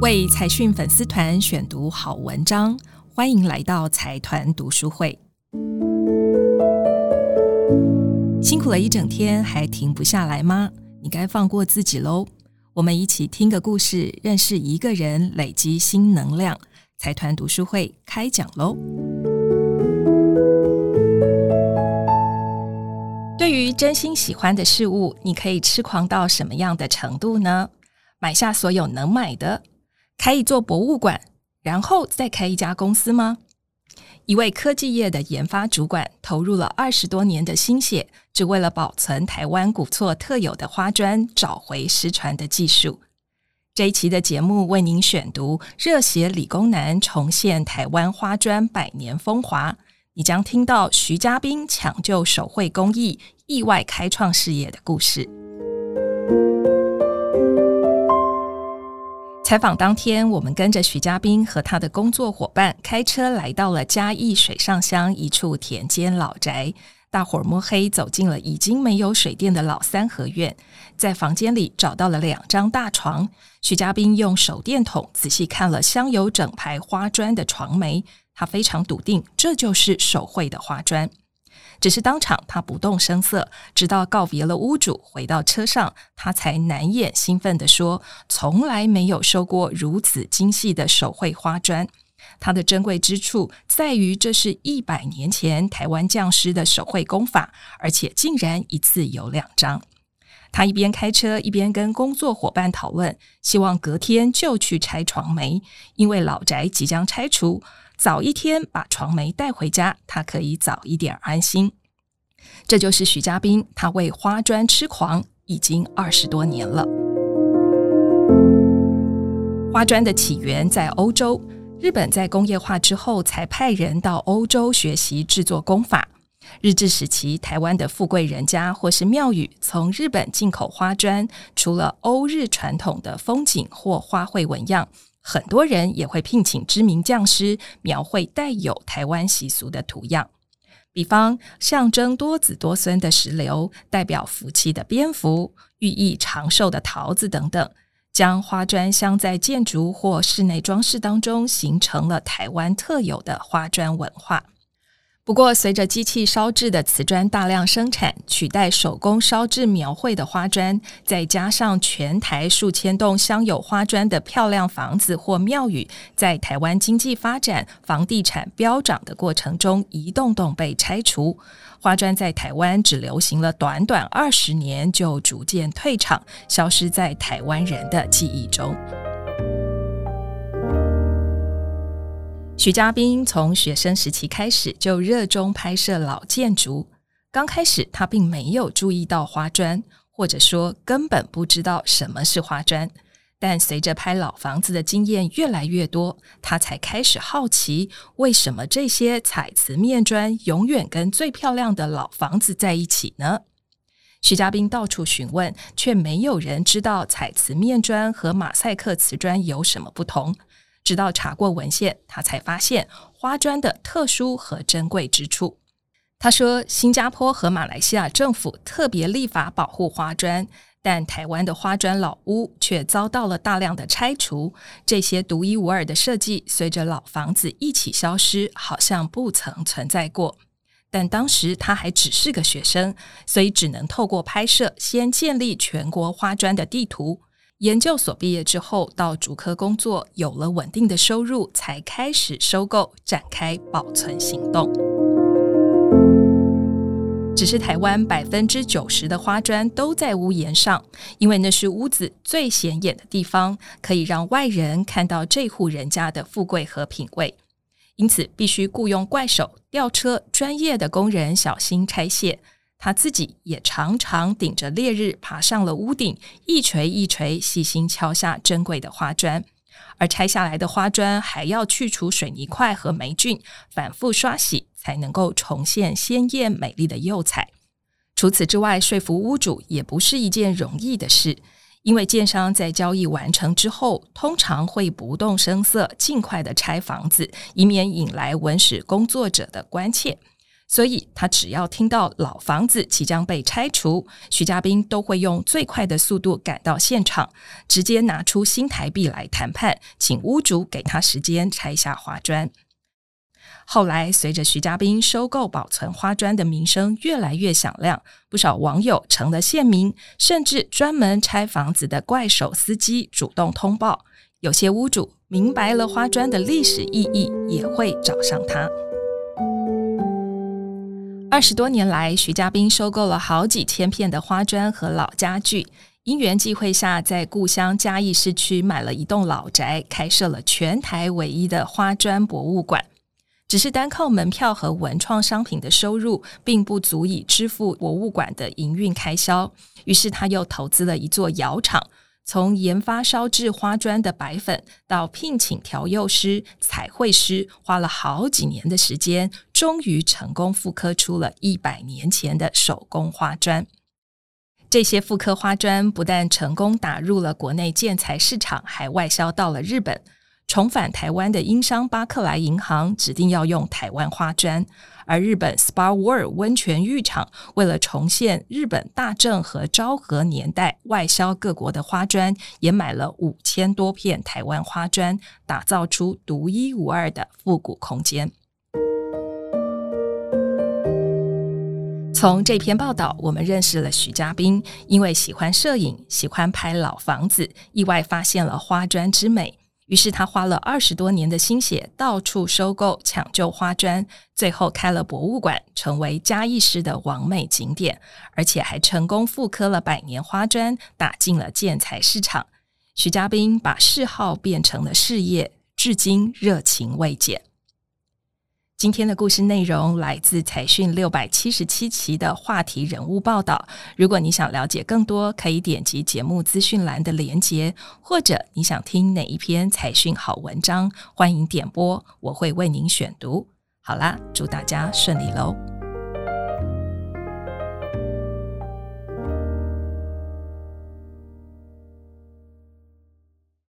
为财讯粉丝团选读好文章，欢迎来到财团读书会。辛苦了一整天，还停不下来吗？你该放过自己喽。我们一起听个故事，认识一个人，累积新能量。财团读书会开讲喽！对于真心喜欢的事物，你可以痴狂到什么样的程度呢？买下所有能买的。开一座博物馆，然后再开一家公司吗？一位科技业的研发主管投入了二十多年的心血，只为了保存台湾古厝特有的花砖，找回失传的技术。这一期的节目为您选读《热血理工男重现台湾花砖百年风华》，你将听到徐嘉宾抢救手绘工艺，意外开创事业的故事。采访当天，我们跟着徐嘉宾和他的工作伙伴开车来到了嘉义水上乡一处田间老宅。大伙儿摸黑走进了已经没有水电的老三合院，在房间里找到了两张大床。徐嘉宾用手电筒仔细看了镶有整排花砖的床楣，他非常笃定，这就是手绘的花砖。只是当场他不动声色，直到告别了屋主，回到车上，他才难掩兴奋地说：“从来没有收过如此精细的手绘花砖。它的珍贵之处在于，这是一百年前台湾匠师的手绘工法，而且竟然一次有两张。”他一边开车一边跟工作伙伴讨论，希望隔天就去拆床楣，因为老宅即将拆除。早一天把床楣带回家，他可以早一点安心。这就是许家斌，他为花砖痴狂已经二十多年了。花砖的起源在欧洲，日本在工业化之后才派人到欧洲学习制作工法。日治时期，台湾的富贵人家或是庙宇从日本进口花砖，除了欧日传统的风景或花卉纹样。很多人也会聘请知名匠师描绘带有台湾习俗的图样，比方象征多子多孙的石榴，代表福气的蝙蝠，寓意长寿的桃子等等，将花砖镶在建筑或室内装饰当中，形成了台湾特有的花砖文化。不过，随着机器烧制的瓷砖大量生产，取代手工烧制描绘的花砖，再加上全台数千栋镶有花砖的漂亮房子或庙宇，在台湾经济发展、房地产飙涨的过程中，一栋栋被拆除。花砖在台湾只流行了短短二十年，就逐渐退场，消失在台湾人的记忆中。徐嘉宾从学生时期开始就热衷拍摄老建筑。刚开始，他并没有注意到花砖，或者说根本不知道什么是花砖。但随着拍老房子的经验越来越多，他才开始好奇，为什么这些彩瓷面砖永远跟最漂亮的老房子在一起呢？徐嘉宾到处询问，却没有人知道彩瓷面砖和马赛克瓷砖有什么不同。直到查过文献，他才发现花砖的特殊和珍贵之处。他说，新加坡和马来西亚政府特别立法保护花砖，但台湾的花砖老屋却遭到了大量的拆除。这些独一无二的设计随着老房子一起消失，好像不曾存在过。但当时他还只是个学生，所以只能透过拍摄，先建立全国花砖的地图。研究所毕业之后，到主科工作，有了稳定的收入，才开始收购，展开保存行动。只是台湾百分之九十的花砖都在屋檐上，因为那是屋子最显眼的地方，可以让外人看到这户人家的富贵和品味，因此必须雇佣怪手、吊车、专业的工人小心拆卸。他自己也常常顶着烈日爬上了屋顶，一锤一锤细心敲下珍贵的花砖。而拆下来的花砖还要去除水泥块和霉菌，反复刷洗，才能够重现鲜艳美丽的釉彩。除此之外，说服屋主也不是一件容易的事，因为建商在交易完成之后，通常会不动声色，尽快的拆房子，以免引来文史工作者的关切。所以他只要听到老房子即将被拆除，徐家斌都会用最快的速度赶到现场，直接拿出新台币来谈判，请屋主给他时间拆下花砖。后来，随着徐家斌收购保存花砖的名声越来越响亮，不少网友成了线民，甚至专门拆房子的怪手司机主动通报。有些屋主明白了花砖的历史意义，也会找上他。二十多年来，徐家斌收购了好几千片的花砖和老家具，因缘际会下，在故乡嘉义市区买了一栋老宅，开设了全台唯一的花砖博物馆。只是单靠门票和文创商品的收入，并不足以支付博物馆的营运开销。于是他又投资了一座窑厂，从研发烧制花砖的白粉，到聘请调釉师、彩绘师，花了好几年的时间，终于成功复刻出了一百年前的手工花砖。这些复刻花砖不但成功打入了国内建材市场，还外销到了日本。重返台湾的英商巴克莱银行指定要用台湾花砖，而日本 Spa World 温泉浴场为了重现日本大正和昭和年代外销各国的花砖，也买了五千多片台湾花砖，打造出独一无二的复古空间。从这篇报道，我们认识了徐家斌，因为喜欢摄影，喜欢拍老房子，意外发现了花砖之美。于是他花了二十多年的心血，到处收购抢救花砖，最后开了博物馆，成为嘉义市的完美景点，而且还成功复刻了百年花砖，打进了建材市场。徐家斌把嗜好变成了事业，至今热情未减。今天的故事内容来自财讯六百七十七期的话题人物报道。如果你想了解更多，可以点击节目资讯栏的连接，或者你想听哪一篇财讯好文章，欢迎点播，我会为您选读。好啦，祝大家顺利喽！